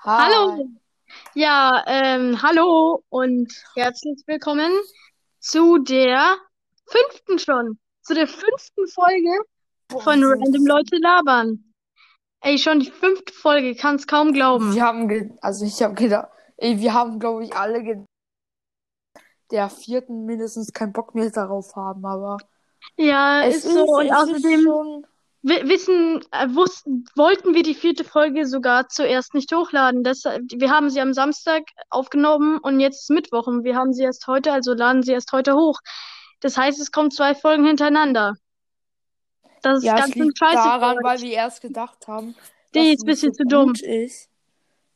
Hi. Hallo. Ja, ähm, hallo und herzlich willkommen zu der fünften schon, zu der fünften Folge Boah, von Random Leute labern. Ey, schon die fünfte Folge, kann's kaum glauben. wir haben, ge also ich habe gedacht, ey, wir haben, glaube ich, alle ge der vierten mindestens keinen Bock mehr darauf haben, aber Ja, es ist so. ist, Und ist außerdem schon, wissen, äh, wussten, wollten wir die vierte Folge sogar zuerst nicht hochladen. Deshalb, wir haben sie am Samstag aufgenommen und jetzt ist Mittwoch und wir haben sie erst heute, also laden sie erst heute hoch. Das heißt, es kommen zwei Folgen hintereinander. Das ist ja, ganz schön scheiße daran, weil wir erst gedacht haben, Die dass ist es ein bisschen so zu dumm. ist.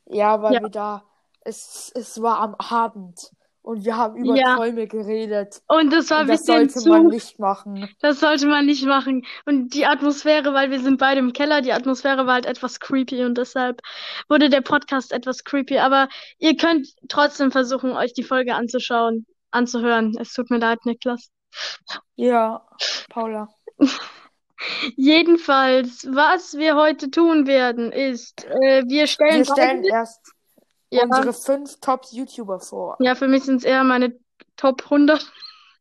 Ja, weil Ja, wir da, es, es war am Abend und wir haben über ja. Träume geredet Und das war ein das bisschen sollte man zu, nicht machen. das sollte man nicht machen. Und die Atmosphäre, weil wir sind beide im Keller, die Atmosphäre war halt etwas creepy und deshalb wurde der Podcast etwas creepy. Aber ihr könnt trotzdem versuchen, euch die Folge anzuschauen, anzuhören. Es tut mir leid, Niklas. Ja, Paula. Jedenfalls, was wir heute tun werden, ist, äh, wir stellen Wir stellen erst ja, unsere fünf Top-YouTuber vor. ja, für mich sind es eher meine Top 100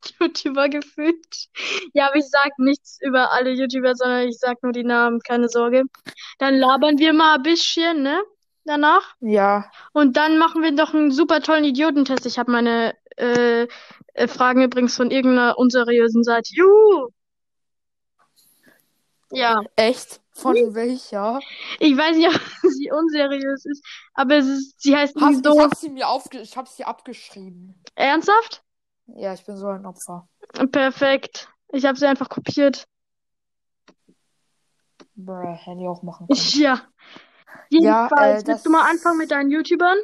YouTuber gefühlt. Ja, aber ich sag nichts über alle YouTuber, sondern ich sag nur die Namen, keine Sorge. Dann labern wir mal ein bisschen, ne? Danach. Ja, Und dann machen wir noch einen super tollen Idiotentest. Ich habe meine äh, äh, Fragen übrigens von irgendeiner unseriösen Seite. Juhu! Ja. echt? Von welcher? Ich weiß nicht, ob sie unseriös ist, aber es ist, sie heißt Hast, nicht ich hab sie mir aufge ich hab sie abgeschrieben. ernsthaft? Ja, ich bin so ein Opfer. Perfekt. Ich habe sie einfach kopiert. Bruh, hätte ich auch machen können. Ja. Ja, Jedenfalls, äh, willst du mal anfangen mit deinen YouTubern?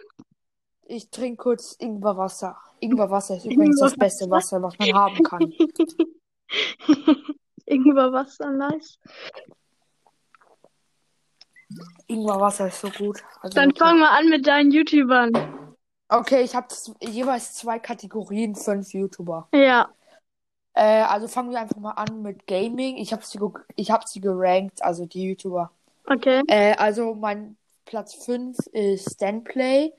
Ich trinke kurz Ingwerwasser. Ingwerwasser ist übrigens das beste? Wasser, was man haben kann. Ingwerwasser, nice. Ingwerwasser ist so gut. Also Dann wirklich. fang mal an mit deinen YouTubern. Okay, ich habe jeweils zwei Kategorien, fünf YouTuber. Ja. Äh, also fangen wir einfach mal an mit Gaming. Ich habe sie, ich hab sie gerankt, also die YouTuber. Okay. Äh, also mein Platz 5 ist Stanplay.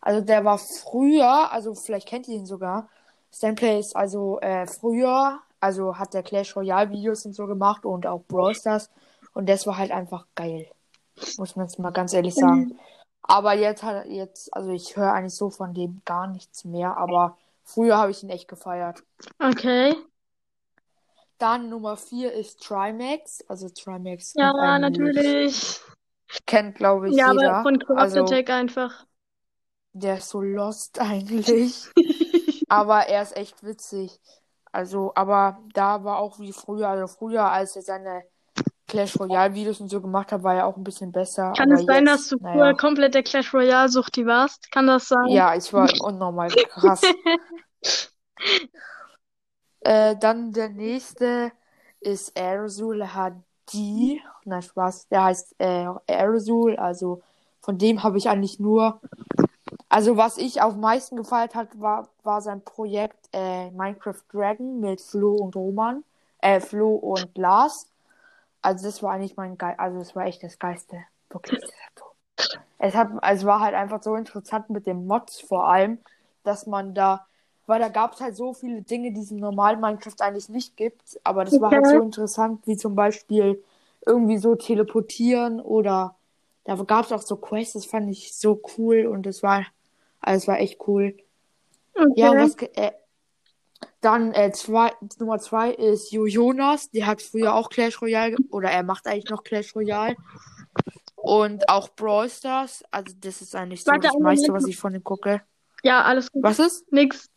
Also der war früher, also vielleicht kennt ihr ihn sogar. Stanplay ist also äh, früher, also hat der Clash Royale Videos und so gemacht und auch Brawl Stars. Und das war halt einfach geil. Muss man jetzt mal ganz ehrlich sagen. Aber jetzt hat jetzt, also ich höre eigentlich so von dem gar nichts mehr, aber früher habe ich ihn echt gefeiert. Okay. Dann Nummer 4 ist Trimax. Also Trimax Ja, natürlich. kennt glaube ich Ja, aber jeder. von Cross Also Attack einfach. der ist so lost eigentlich. Aber er ist echt witzig. Also, aber da war auch wie früher, also früher, als er seine Clash Royale Videos und so gemacht hat, war er auch ein bisschen besser. Kann es sein, jetzt, dass du naja. komplett der Clash Royale Suchti warst? Kann das sein? Ja, ich war unnormal krass. Äh, dann der nächste ist Aerosol HD. Nein, Spaß. Der heißt äh, Aerosol. Also von dem habe ich eigentlich nur. Also was ich am meisten gefeiert hat, war, war sein Projekt äh, Minecraft Dragon mit Flo und Roman. Äh, Flo und Lars. Also das war eigentlich mein Geil. Also das war echt das Geiste. Wirklich. Es hat, es war halt einfach so interessant mit den Mods vor allem, dass man da, weil da gab es halt so viele Dinge, die es im normalen Minecraft eigentlich nicht gibt, aber das war halt so interessant, wie zum Beispiel irgendwie so teleportieren oder da gab es auch so Quests, das fand ich so cool und das war, also es war echt cool. Ja, Okay. was, ge- äh, dann äh, zwei, Nummer zwei ist Jo Jonas, der hat früher auch Clash Royale, oder er macht eigentlich noch Clash Royale. Und auch Brawl Stars. Also das ist eigentlich so Warte das meiste, was ich von ihm gucke. Ja, alles gut. Was ist? Nix.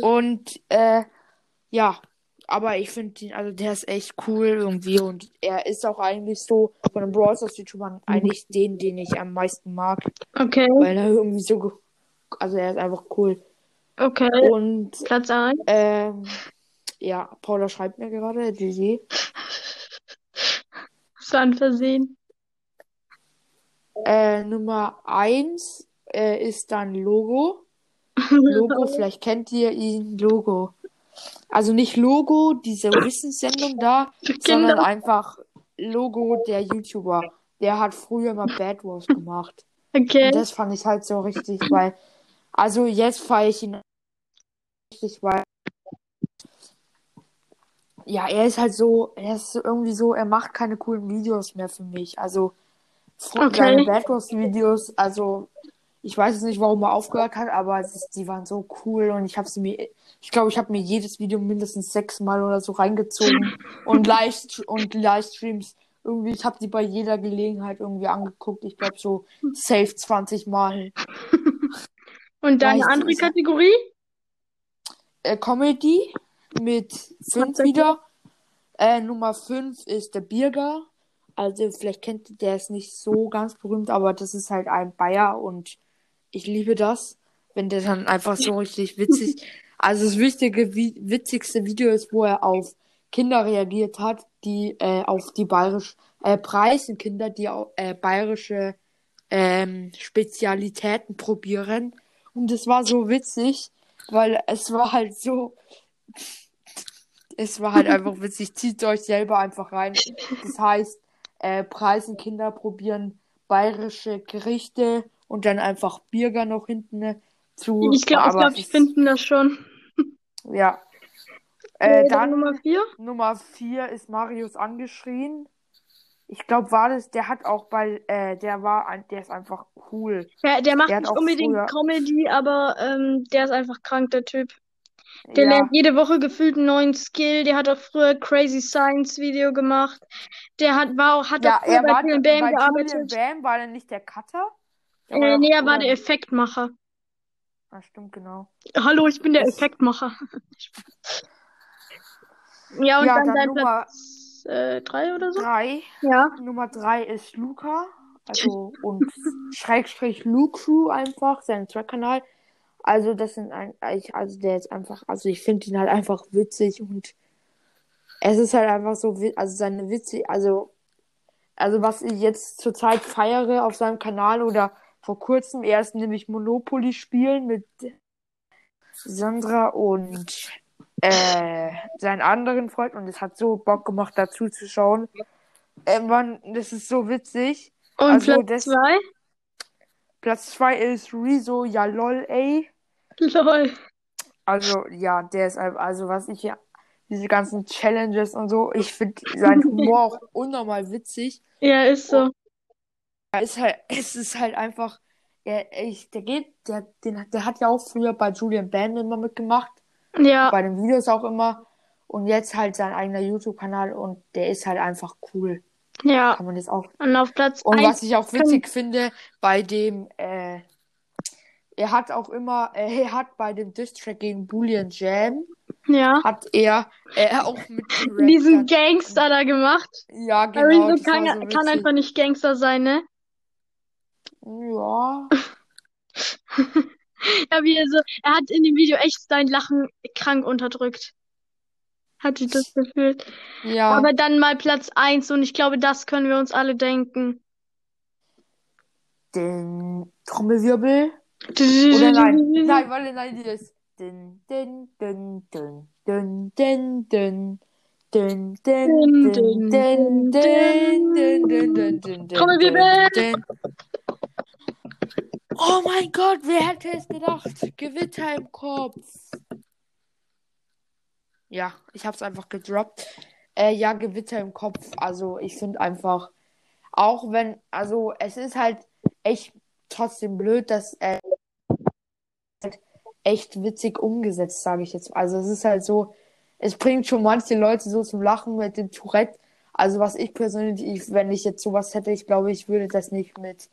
Und äh, ja, aber ich finde ihn, also der ist echt cool irgendwie und er ist auch eigentlich so von den Brawl Stars YouTubern eigentlich den, den ich am meisten mag, Okay. weil er irgendwie so, also er ist einfach cool. Okay. Und Platz 1. ähm, ja, Paula schreibt mir gerade, GG. Das war ein Versehen. Äh, Nummer eins äh, ist dann Logo. Logo, vielleicht kennt ihr ihn, Logo. Also nicht Logo, diese Wissenssendung da, sondern einfach Logo der YouTuber. der hat früher mal Bad Wars gemacht. Okay. Und das fand ich halt so richtig, weil, also jetzt feiere ich ihn richtig, weil, ja, er ist halt so, er ist irgendwie so, er macht keine coolen Videos mehr für mich. Also, Okay. seine Bad Wars Videos, also, ich weiß jetzt nicht, warum er aufgehört hat, aber es ist, die waren so cool und ich habe sie mir, ich glaube, ich habe mir jedes Video mindestens sechsmal oder so reingezogen und Live und Livestreams irgendwie, ich habe die bei jeder Gelegenheit irgendwie angeguckt. Ich glaube so safe 20 Mal. Und deine andere Kategorie? Äh, Comedy mit fünf wieder. Äh, Nummer 5 ist der Birger. Also vielleicht kennt ihr, der ist nicht so ganz berühmt, aber das ist halt ein Bayer und ich liebe das, wenn der dann einfach so richtig witzig. Also das wichtige, wi witzigste Video ist, wo er auf Kinder reagiert hat, die äh, auf die bayerisch äh, Preisenkinder, die au- äh, bayerische ähm, Spezialitäten probieren. Und es war so witzig, weil es war halt so. Es war halt einfach witzig. Zieht euch selber einfach rein. Das heißt, äh, Preisenkinder probieren bayerische Gerichte und dann einfach Bürger noch hinten zu. Ich glaube, glaub, ich finden das schon. Ja. Äh, Äh, dann Nummer vier? Nummer 4 ist Marius angeschrien. Ich glaube, war das, der hat auch bei, äh, der war, ein, der ist einfach cool. Ja, der macht Der nicht unbedingt früher- Comedy, aber ähm, der ist einfach krank, der Typ. Der Ja, lernt jede Woche gefühlt einen neuen Skill. Der hat auch früher Crazy Science Video gemacht. Der hat, war auch, hat ja, auch früher er bei war Julian bei Bam Julian gearbeitet. Bam, war er nicht der Cutter? Der Äh, nee, er war der Effektmacher. Ah, stimmt, genau. Hallo, ich bin der Effektmacher. Ja, und Ja, dann dann dein Nummer Platz äh, drei oder so? 3. Ja. Nummer 3 ist Luca. Also, und Schrägstrich Lucru einfach, sein Track-Kanal. Also, das sind ein, ich, also der ist einfach, also ich finde ihn halt einfach witzig und es ist halt einfach so, also seine Witze, also, also was ich jetzt zurzeit feiere auf seinem Kanal oder vor kurzem erst nämlich Monopoly spielen mit Sandra und äh, seinen anderen Freund und es hat so Bock gemacht dazu zu schauen. Äh, Mann, das ist so witzig. Und Also, Platz das- zwei? Platz 2 ist Rezo, ja lol, ey. Lol. Also, ja, der ist einfach, also was ich ja, diese ganzen Challenges und so, ich finde seinen Humor auch unnormal witzig. Ja, ist so. Er ist halt, es ist halt einfach, er, ich, der geht, der, den, der hat ja auch früher bei Julian Bam immer mitgemacht, Ja, bei den Videos auch immer und jetzt halt sein eigener YouTube-Kanal und der ist halt einfach cool. ja. Kann man jetzt auch Und auf Platz Und was ich auch witzig finde, bei dem, äh, er hat auch immer, äh, er hat bei dem Distrack gegen Boolean Jam, ja. hat er, äh, auch mitgerappt. diesen. Gangster da gemacht. Ja, genau, Arizo das kann, so kann einfach nicht Gangster sein, ne? Ja, Ja, wie er so, er hat in dem Video echt sein Lachen krank unterdrückt. Hatte ich das Gefühl. ja. Aber dann mal Platz eins und ich glaube, das können wir uns alle denken. Den Trommelwirbel. Oder nein, nein, warte, nein, dieses. Dün, dün, dün, dün, dün, dün, dün. Dün, dün, dün, dün, dün, dün, dün, dün, dün, dün, Trommelwirbel. dün, dün. Oh mein Gott, wer hätte es gedacht? Gewitter im Kopf. Ja, ich hab's einfach gedroppt. Äh, ja, Gewitter im Kopf. Also, ich finde einfach, auch wenn, also, es ist halt echt trotzdem blöd, dass äh, echt witzig umgesetzt, sage ich jetzt. Also, es ist halt so, es bringt schon manche Leute so zum Lachen mit dem Tourette. Also, was ich persönlich, ich, wenn ich jetzt sowas hätte, ich glaube, ich würde das nicht mit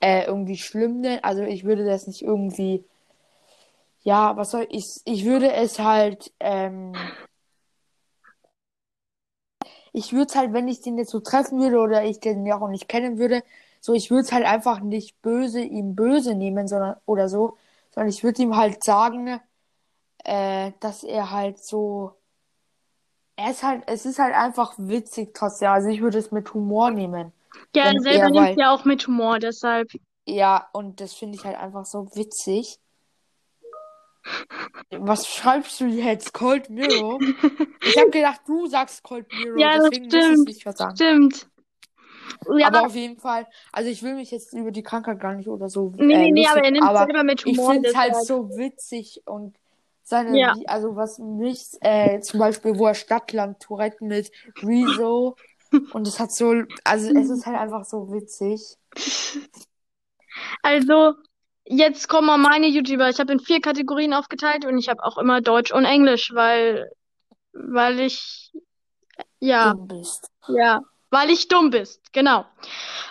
äh, irgendwie schlimm nennen. Also, ich würde das nicht irgendwie ja, was soll ich, ich würde es halt, ähm, ich würde es halt, wenn ich den jetzt so treffen würde oder ich den ja auch nicht kennen würde, so, ich würde es halt einfach nicht böse, ihm böse nehmen, sondern, oder so, sondern ich würde ihm halt sagen, äh, dass er halt so, er ist halt, es ist halt einfach witzig trotzdem, also ich würde es mit Humor nehmen. Ja, er selber er, nimmt weil- ja auch mit Humor, deshalb. Ja, und das finde ich halt einfach so witzig. Was schreibst du jetzt? Cold Mirror? Ich habe gedacht, du sagst Cold Mirror, Ja, das deswegen muss stimmt. ich nicht was sagen. Stimmt. Ja, Aber auf jeden Fall, also ich will mich jetzt über die Krankheit gar nicht oder so. nee, äh, nee, nee, aber er lustig, nimmt aber selber mit ich Humor. finde es halt deshalb. so witzig und seine, Ja. Also was mich, äh, zum Beispiel, wo er Stadtland Tourette mit Rezo und es hat so, also es ist halt einfach so witzig. Also, jetzt kommen mal meine YouTuber. Ich habe in vier Kategorien aufgeteilt und ich habe auch immer Deutsch und Englisch, weil, weil ich, ja, Du bist. ja, weil ich dumm bist. Genau.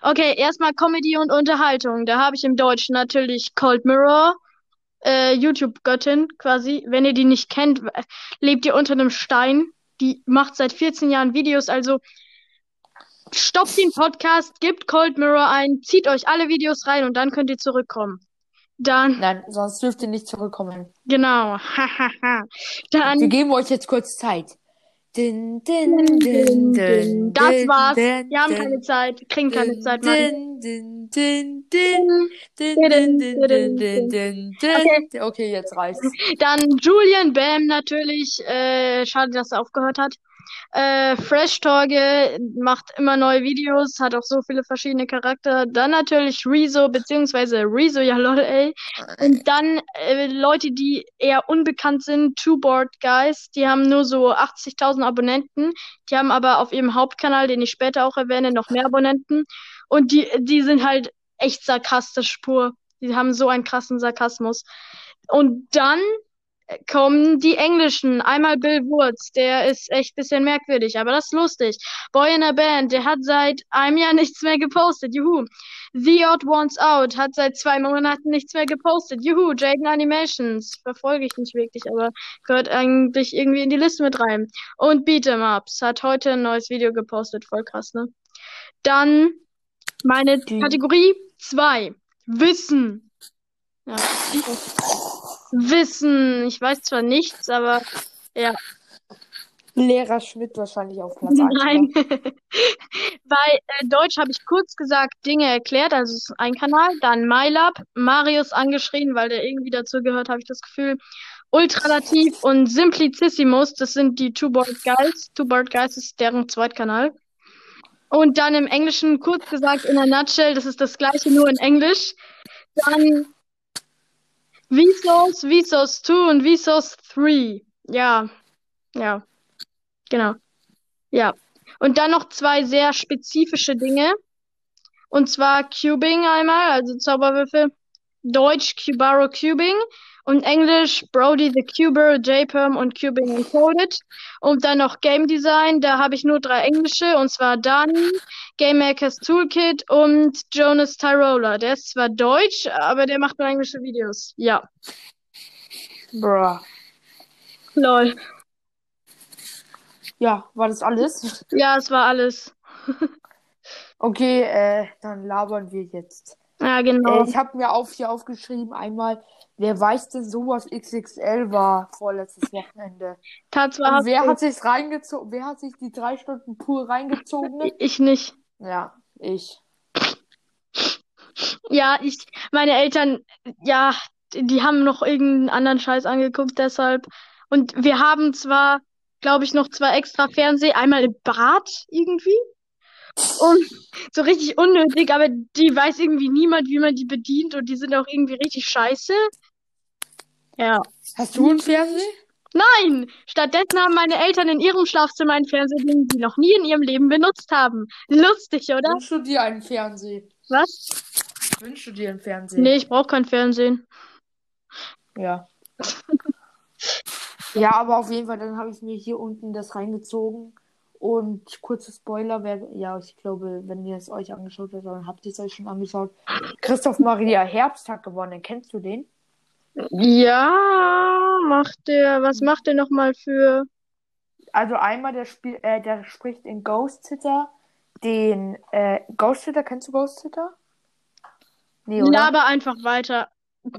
Okay, erstmal Comedy und Unterhaltung. Da habe ich im Deutschen natürlich Cold Mirror, äh, YouTube-Göttin quasi. Wenn ihr die nicht kennt, w- lebt ihr unter einem Stein. Die macht seit 14 Jahren Videos, also stoppt den Podcast, gebt Cold Mirror ein, zieht euch alle Videos rein und dann könnt ihr zurückkommen. Dann. Nein, sonst dürft ihr nicht zurückkommen. Genau. dann. Wir geben euch jetzt kurz Zeit. Din, din, din, din, das war's. Wir haben keine Zeit. Kriegen keine Zeit, Mann. Okay, jetzt reicht's. Dann Julian Bam natürlich. Äh, schade, dass er aufgehört hat. Äh, Fresh Torge macht immer neue Videos, hat auch so viele verschiedene Charakter. Dann natürlich Rezo, beziehungsweise Rezo, ja lol, ey. Und dann äh, Leute, die eher unbekannt sind, Two Board Guys, die haben nur so 80.000 Abonnenten. Die haben aber auf ihrem Hauptkanal, den ich später auch erwähne, noch mehr Abonnenten. Und die, die sind halt echt sarkastisch pur. Die haben so einen krassen Sarkasmus. Und dann kommen die Englischen. Einmal Bill Wurz, der ist echt ein bisschen merkwürdig, aber das ist lustig. Boy in a Band, der hat seit einem Jahr nichts mehr gepostet. Juhu. The Odd Ones Out hat seit zwei Monaten nichts mehr gepostet. Juhu. Jaden Animations verfolge ich nicht wirklich, aber gehört eigentlich irgendwie in die Liste mit rein. Und Beat'em Ups hat heute ein neues Video gepostet. Voll krass, ne? Dann meine Die- Kategorie 2. Wissen. Ja. Wissen. Ich weiß zwar nichts, aber ja. Lehrer Schmidt wahrscheinlich auf Platz 1. Nein. Bei äh, Deutsch habe ich kurz gesagt Dinge erklärt, also es ist ein Kanal. Dann MyLab, Marius angeschrien, weil der irgendwie dazu gehört, habe ich das Gefühl. Ultralativ und Simplicissimus, das sind die Two Board Guys. Two Board Guys ist deren Zweitkanal. Und dann im Englischen kurz gesagt in a nutshell, das ist das gleiche, nur in Englisch. Dann Vsauce, Vsauce 2 und Vsauce 3. Ja, ja, genau. Ja. Und dann noch zwei sehr spezifische Dinge. Und zwar Cubing einmal, also Zauberwürfel. Deutsch Cubaro Cubing und Englisch Brody the Cuber, JPerm und Cubing Encoded. Und dann noch Game Design, da habe ich nur drei englische, und zwar Dani, Game Makers Toolkit und Jonas Tyrola. Der ist zwar deutsch, aber der macht nur englische Videos. Ja. Bruh. Lol. Ja, war das alles? Ja, es war alles. Okay, äh, dann labern wir jetzt. Ja, Äh, genau. ich habe mir auf hier aufgeschrieben einmal, wer weiß denn so was XXL war vorletztes Wochenende? Tatsache Und wer hat sich's reingezogen? Wer hat sich die drei Stunden pur reingezogen? ich nicht. Ja, ich. Ja, ich, meine Eltern, ja, die, haben noch irgendeinen anderen Scheiß angeguckt, deshalb. Und wir haben zwar, glaube ich, noch zwei extra Fernseher, einmal im Bad irgendwie. Und so richtig unnötig, aber die weiß irgendwie niemand, wie man die bedient und die sind auch irgendwie richtig scheiße. Ja. Hast du einen Fernseher? Nein! Stattdessen haben meine Eltern in ihrem Schlafzimmer einen Fernseher, den sie noch nie in ihrem Leben benutzt haben. Lustig, oder? Wünschst du dir einen Fernseher? Was? Wünschst du dir einen Fernseher? Nee, ich brauche kein Fernsehen. Ja. Ja, aber auf jeden Fall, dann habe ich mir hier unten das reingezogen. Und kurze Spoiler, wer, ja, ich glaube, wenn ihr es euch angeschaut habt, dann habt ihr es euch schon angeschaut. Christoph Maria Herbst hat gewonnen. Kennst du den? Ja, macht der, was macht der nochmal für. Also einmal der Spiel, äh, der spricht in Ghost Sitter den, äh, Ghost Sitter, kennst du Ghost Sitter? Nee, oder? Laber einfach weiter.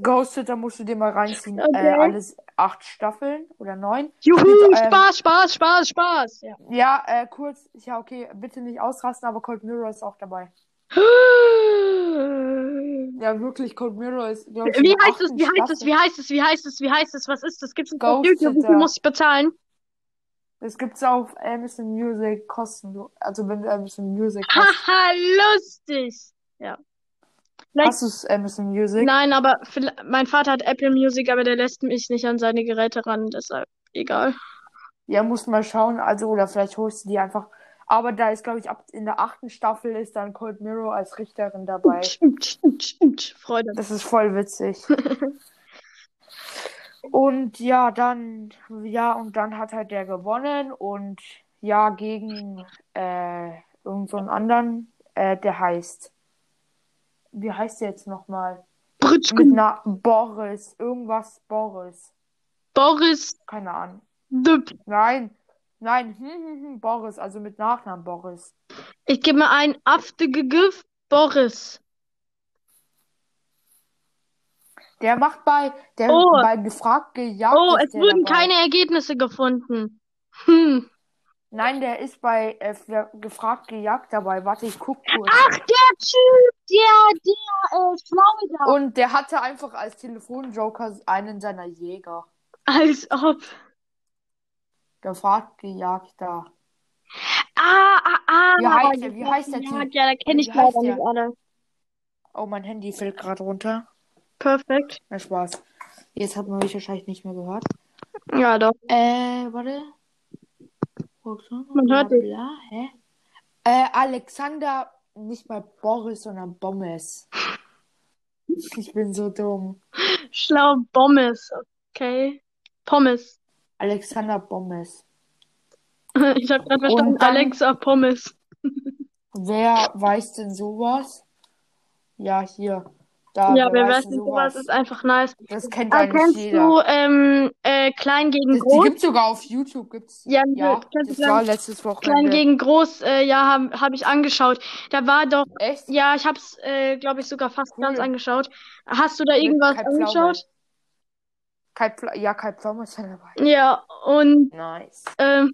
Ghost Sitter musst du dir mal reinziehen. Okay. Äh, alles acht Staffeln oder neun. Juhu, Mit, ähm, Spaß, Spaß, Spaß, Spaß. Ja. Ja, äh, kurz, ja, okay, bitte nicht ausrasten, aber Cold Mirror ist auch dabei. Ja, wirklich, Cold Mirror ist, ich, Wie heißt es, wie heißt es, wie heißt es, wie heißt es, wie heißt es, was ist das? Gibt's das auf Ghost YouTube? Wie viel muss ich bezahlen? Das gibt's auf Amazon Music kostenlos. Also wenn du Amazon Music. Haha, lustig. Ja. Vielleicht- Hast du Amazon Music? Nein, aber mein Vater hat Apple Music, aber der lässt mich nicht an seine Geräte ran, deshalb egal. Ja, musst mal schauen. Also, oder vielleicht holst du die einfach. Aber da ist, glaube ich, ab in der achten Staffel ist dann Cold Mirror als Richterin dabei. Stimmt, stimmt, stimmt. Freude. Das ist voll witzig. Und ja, dann, ja, und dann hat halt der gewonnen und ja, gegen äh, irgend so einen anderen, äh, der heißt, wie heißt der jetzt nochmal? Mit Britschko. na Boris, irgendwas Boris. Boris Keine Ahnung. Düpp. Nein, nein, hm, hm, hm, Boris, also mit Nachnamen Boris. Ich gebe mal ein Aftegegif Boris. Der macht bei, der Oh. bei gefragt gejagt Oh, es wurden dabei. keine Ergebnisse gefunden. Hm. Nein, der ist bei äh, gefragt gejagt dabei. Warte, ich guck kurz. Ach, der Typ, der, der, äh, Schlaue da. Und der hatte einfach als Telefonjoker einen seiner Jäger. Als ob. Gefragt gejagt da. Ah, ah, ah. Wie heißt der? Wie heißt der Typ? ja, da kenne ich leider der? nicht alle. Oh, mein Handy fällt gerade runter. Perfekt. Na, Spaß. Jetzt hat man mich wahrscheinlich nicht mehr gehört. Ja, doch. Äh, warte. Man hört bla, dich. hä? Äh, Alexander, nicht mal Boris, sondern Bommes. Ich bin so dumm. Schlau Pommes, okay. Pommes. Alexander Bommes. Ich habe gerade verstanden, dann- Alexa Pommes. Wer weiß denn sowas? Ja, hier. Da, Ja, wer weiß nicht, sowas sowas? ist einfach nice. Das kennt Ah, eigentlich kennst jeder. du ähm, äh, Klein gegen Das, die Groß? gibt's sogar auf YouTube. Gibt's. Ja, Ja, das Klein- war letztes Klein Wochenende. gegen Groß, äh, ja, habe hab ich angeschaut. Da war doch, Echt? ja, ich hab's, äh, glaube ich, sogar fast Cool. ganz angeschaut. Hast du da irgendwas Kai angeschaut? Kai ja, Kai Pflaume ist ja dabei. Ja, und Nice. ähm,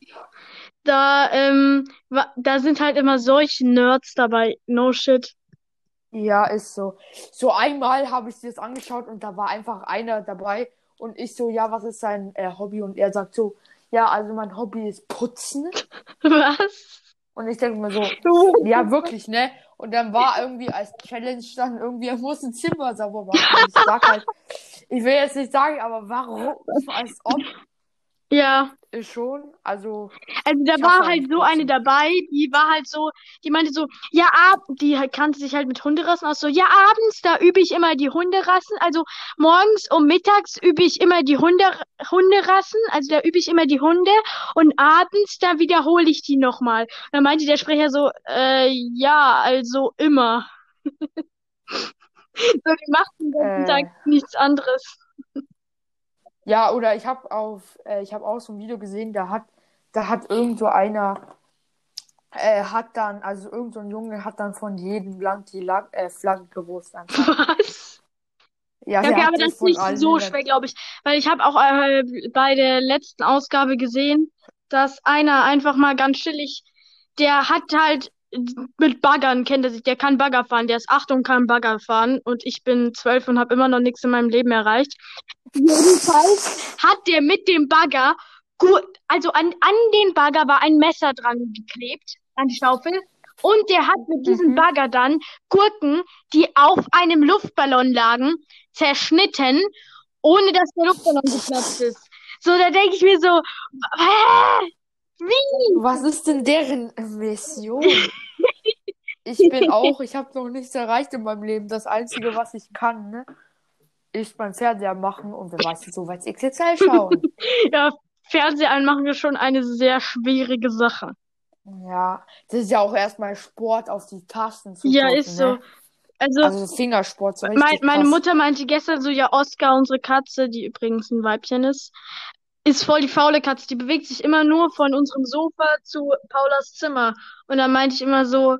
da, ähm, da sind halt immer solche Nerds dabei. No shit. Ja, ist so. So einmal habe ich das angeschaut und da war einfach einer dabei und ich so, ja, was ist sein äh, Hobby? Und er sagt so, ja, also mein Hobby ist Putzen. Was? Und ich denke mir so, ja, wirklich, ne? Und dann war irgendwie als Challenge dann irgendwie, er muss ein Zimmer sauber machen. Und ich sag halt, ich will jetzt nicht sagen, aber warum? Als ob ja. ist schon, also, Also da war halt eigentlich so eine dabei, die war halt so, die meinte so, ja, ab, die halt kannte sich halt mit Hunderassen aus, so, ja, abends, da übe ich immer die Hunderassen, also morgens und mittags übe ich immer die Hunde, Hunderassen, also da übe ich immer die Hunde und abends, da wiederhole ich die nochmal. Und dann meinte der Sprecher so, äh, ja, also immer. So, die macht den ganzen Äh. Tag nichts anderes. Ja, oder ich habe auf, äh, ich habe auch so ein Video gesehen, da hat, da hat irgend so einer, äh, hat dann, also irgend so ein Junge hat dann von jedem Land die Lag äh, Flagge gewusst einfach. Was? Ja, okay, aber das ist nicht so schwer, glaube ich. Weil ich habe auch äh, bei der letzten Ausgabe gesehen, dass einer einfach mal ganz chillig, der hat halt mit Baggern, kennt er sich, der kann Bagger fahren, der ist acht und kann Bagger fahren und ich bin zwölf und habe immer noch nichts in meinem Leben erreicht. Jedenfalls hat der mit dem Bagger, gu- also an, an den Bagger war ein Messer dran geklebt, an die Schaufel. Und der hat mit diesem Mhm. Bagger dann Gurken, die auf einem Luftballon lagen, zerschnitten, ohne dass der Luftballon geplatzt ist. So, da denke ich mir so, hä? Wie? Was ist denn deren Mission? Ich bin auch, ich habe noch nichts erreicht in meinem Leben. Das Einzige, was ich kann, ne, ist beim Fernseher machen und wer weiß, so weit XXL schauen. Ja, Fernseher anmachen ist schon eine sehr schwierige Sache. Ja, das ist ja auch erstmal Sport auf die Tasten zu Ja, drücken, ist so. ne? Also, Also Fingersport, so mein, meine. Mutter meinte gestern so, ja, Oscar, unsere Katze, die übrigens ein Weibchen ist, ist voll die faule Katze. Die bewegt sich immer nur von unserem Sofa zu Paulas Zimmer. Und dann meinte ich immer so,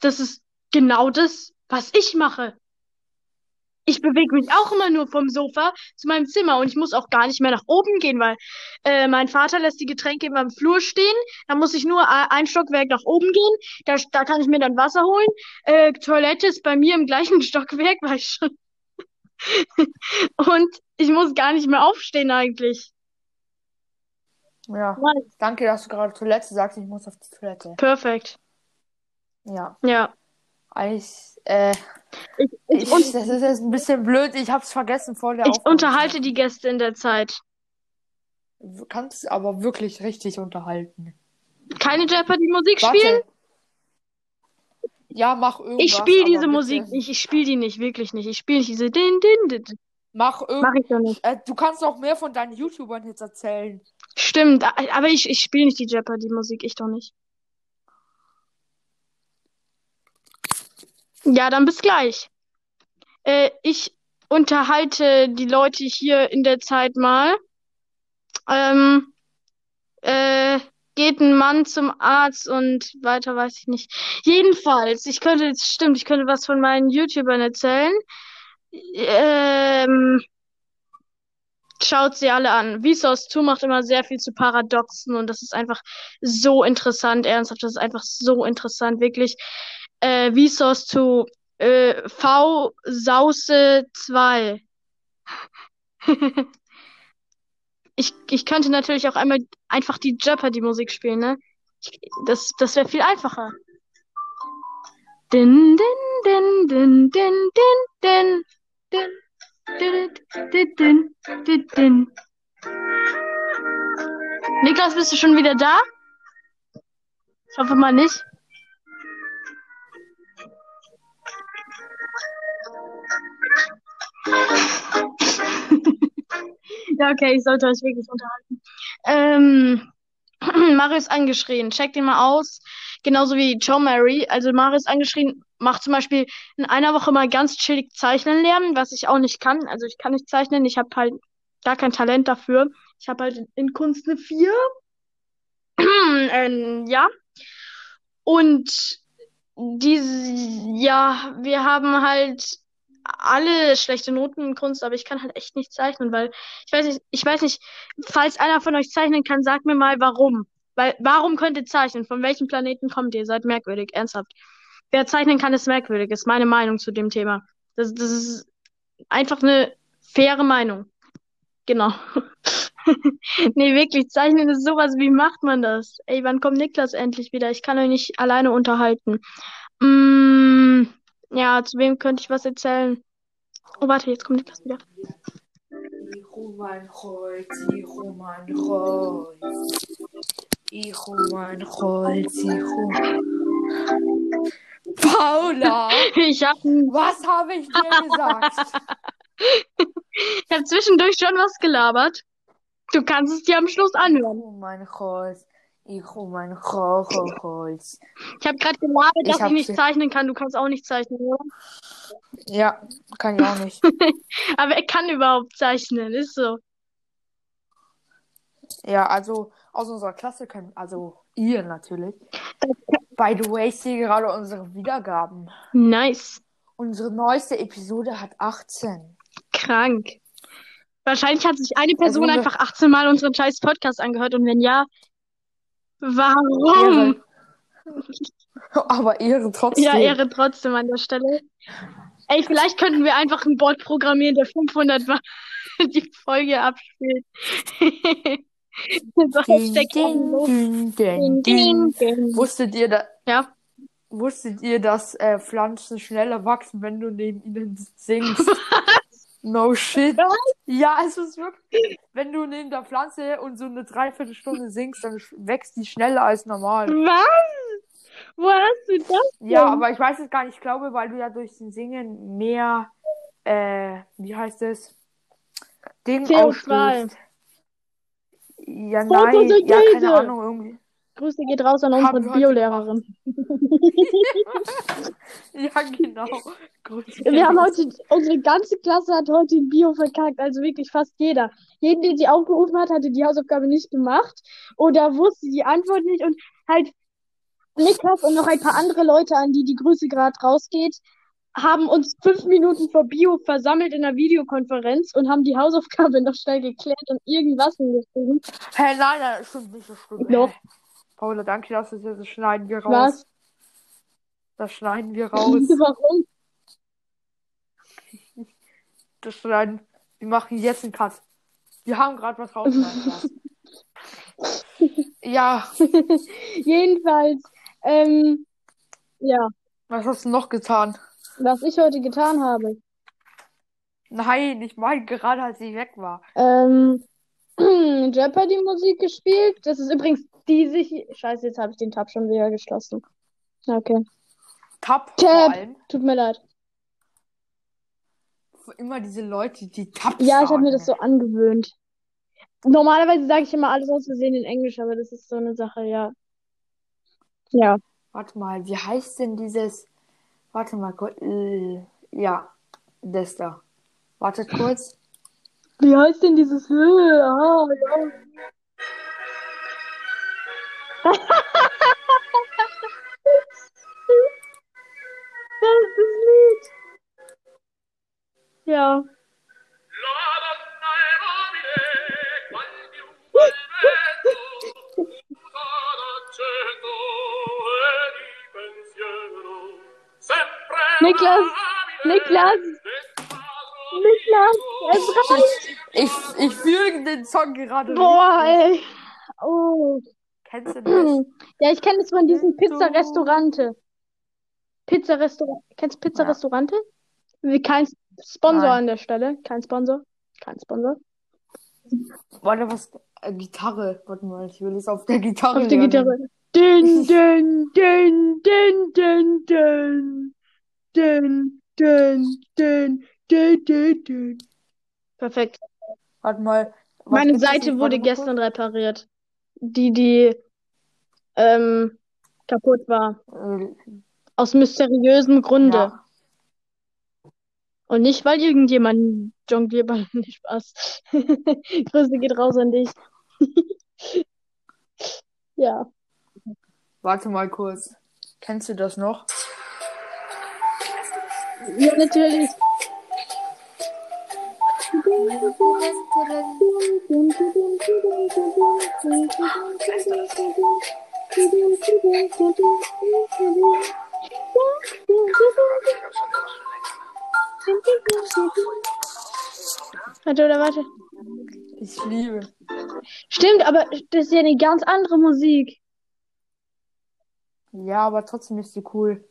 das ist genau das, was ich mache. Ich bewege mich auch immer nur vom Sofa zu meinem Zimmer und ich muss auch gar nicht mehr nach oben gehen, weil äh, mein Vater lässt die Getränke immer im Flur stehen. Da muss ich nur a- ein Stockwerk nach oben gehen. Da, da kann ich mir dann Wasser holen. Äh, Toilette ist bei mir im gleichen Stockwerk, weil ich schon. Und ich muss gar nicht mehr aufstehen eigentlich. Ja. Nice. Danke, dass du gerade Toilette sagst. Ich muss auf die Toilette. Perfekt. Ja. Ja. Ich, äh, Ich, ich, ich, das ist jetzt ein bisschen blöd. Ich hab's vergessen vor der ich Aufnahme. unterhalte die Gäste in der Zeit. Du kannst aber wirklich richtig unterhalten. Keine Jeopardy-Musik spielen? Ja, mach irgendwas. Ich spiele diese Musik nicht. Ich spiele die nicht, wirklich nicht. Ich spiele nicht diese Din, Din, Din. Mach Mach irgendwas. ich doch nicht. Äh, du kannst auch mehr von deinen YouTubern jetzt erzählen. Stimmt, aber ich, ich spiele nicht die Jeopardy-Musik. Ich doch nicht. Ja, dann bis gleich. Äh, ich unterhalte die Leute hier in der Zeit mal. Ähm, äh, geht ein Mann zum Arzt und weiter weiß ich nicht. Jedenfalls, ich könnte, stimmt, ich könnte was von meinen YouTubern erzählen. Ähm, schaut sie alle an. Vsauce 2 macht immer sehr viel zu Paradoxen und das ist einfach so interessant, ernsthaft, das ist einfach so interessant, wirklich. Äh, Vsauce 2, äh, V Sauce 2. Ich, ich könnte natürlich auch einmal einfach die Jeopardy-Musik spielen, ne? Ich, das, das wäre viel einfacher. Din, din, din, din, din, din, din, din, Niklas, bist du schon wieder da? Ich hoffe mal nicht. Ja, okay, ich sollte euch wirklich unterhalten. Ähm, Mario ist angeschrien. Checkt ihn mal aus. Genauso wie Joe Mary. Also Mario ist angeschrien, macht zum Beispiel in einer Woche mal ganz chillig zeichnen lernen, was ich auch nicht kann. Also ich kann nicht zeichnen. Ich habe halt gar kein Talent dafür. Ich habe halt in Kunst eine 4. ähm, ja. Und diese, ja, wir haben halt alle schlechte Noten in Kunst, aber ich kann halt echt nicht zeichnen, weil ich weiß nicht, ich weiß nicht, falls einer von euch zeichnen kann, sagt mir mal warum. Weil, warum könnt ihr zeichnen? Von welchem Planeten kommt ihr? Seid merkwürdig, ernsthaft. Wer zeichnen kann, ist merkwürdig, ist meine Meinung zu dem Thema. Das, das ist einfach eine faire Meinung. Genau. Nee, wirklich, zeichnen ist sowas, wie macht man das? Ey, wann kommt Niklas endlich wieder? Ich kann euch nicht alleine unterhalten. Mm, ja, zu wem könnte ich was erzählen? Oh, warte, jetzt kommt Niklas wieder. Ich hol mein Holz, ich mein Holz. Ich hol ich. Paula, Ich hab, was habe ich dir gesagt? ich hab zwischendurch schon was gelabert. Du kannst es dir am Schluss Ich anhören. hol mein Holz, ich hol mein Ho- Ho- Holz. Ich habe gerade gelabert, Ich dass ich hab nicht zeichnen kann. Du kannst auch nicht zeichnen, oder? Ja, kann ich auch nicht. Aber er kann überhaupt zeichnen, ist so. Ja, also aus unserer Klasse können, also ihr natürlich. By the way, ich sehe gerade unsere Wiedergaben. Nice. Unsere neueste Episode hat 18. Krank. Wahrscheinlich hat sich eine Person wurde- einfach 18 Mal unseren scheiß Podcast angehört und wenn ja, warum? Ehre. Aber Ehre trotzdem. Ja, Ehre trotzdem an der Stelle. Ey, vielleicht könnten wir einfach einen Bot programmieren, der 500 Mal die Folge abspielt. Ding, ding, ding. Wusstet ihr, da, Ja, wusstet ihr, dass äh, Pflanzen schneller wachsen, wenn du neben ihnen singst? No shit. Ja, es ist wirklich. Wenn du neben der Pflanze und so eine Dreiviertelstunde singst, dann wächst die schneller als normal. was? Wo hast du das? Ja, denn? aber ich weiß es gar nicht. Ich glaube, weil du ja durch den Singen mehr, äh, wie heißt es? Ding CO2. ausstößt. Ja, nein, ja, keine Ahnung, irgendwie. Grüße geht raus an unsere Biolehrerin. Ja, genau. Grüße Wir haben heute, unsere ganze Klasse hat heute in Bio verkackt, also wirklich fast jeder. Jeden, den sie aufgerufen hat, hatte die Hausaufgabe nicht gemacht oder wusste die Antwort nicht und halt Niklas und noch ein paar andere Leute, an die die Grüße gerade rausgeht, haben uns fünf Minuten vor Bio versammelt in einer Videokonferenz und haben die Hausaufgabe noch schnell geklärt und irgendwas hingeschrieben. Hä, nein, nein, das stimmt nicht, das stimmt. Doch. Paula, danke, dass du das schneiden wir raus. Was? Das schneiden wir raus. Warum? Das schneiden. Wir machen jetzt einen Cut. Wir haben gerade was rausgeschnitten. Ja, Jedenfalls, ähm, ja, was hast du noch getan? Was ich heute getan habe. Nein, ich meine gerade, als ich weg war. Ähm, Jeopardy-Musik gespielt. Das ist übrigens die sich. Scheiße, jetzt habe ich den Tab schon wieder geschlossen. Okay. Tab Tab. Tut mir leid. Immer diese Leute, die Tab Ja, ich habe mir das so angewöhnt. Normalerweise sage ich immer alles aus Versehen in Englisch, aber das ist so eine Sache, ja. Ja. Warte mal, wie heißt denn dieses. Warte mal kurz. äh, Ja, das da. Wartet kurz. Wie heißt denn dieses? Ah, ja. Das ist das Lied. Ja. Niklas, Niklas, Niklas, es reicht. Ich, ich fühle den Song gerade. Boah, ey. Oh. Kennst du das? Ja, ich kenne es von diesem Pizza-Restaurante. Pizza-Restaurant. Kennst du Ja. Pizza-Restaurante? Wie kein Sponsor Nein. an der Stelle. Kein Sponsor. Kein Sponsor. Warte, was? Äh, Gitarre. Warte mal, ich will es auf der Gitarre Auf der. Gitarre. Dün, dün, dün, dün, dün, dün. Dün, dün, dün, dün, dün, dün. Perfekt. Warte mal. was Meine Seite wurde gestern repariert. Die, die ähm, kaputt war. kurz. Äh, Aus mysteriösem Grunde. ja. Und nicht, weil irgendjemand Jonglierball nicht Spaß. Grüße geht raus an dich. Ja. Warte mal kurz. Kennst du das noch? Ja, natürlich. Warte, oder warte. Ich liebe. Stimmt, aber das ist ja eine ganz andere Musik. Ja, aber trotzdem ist die cool.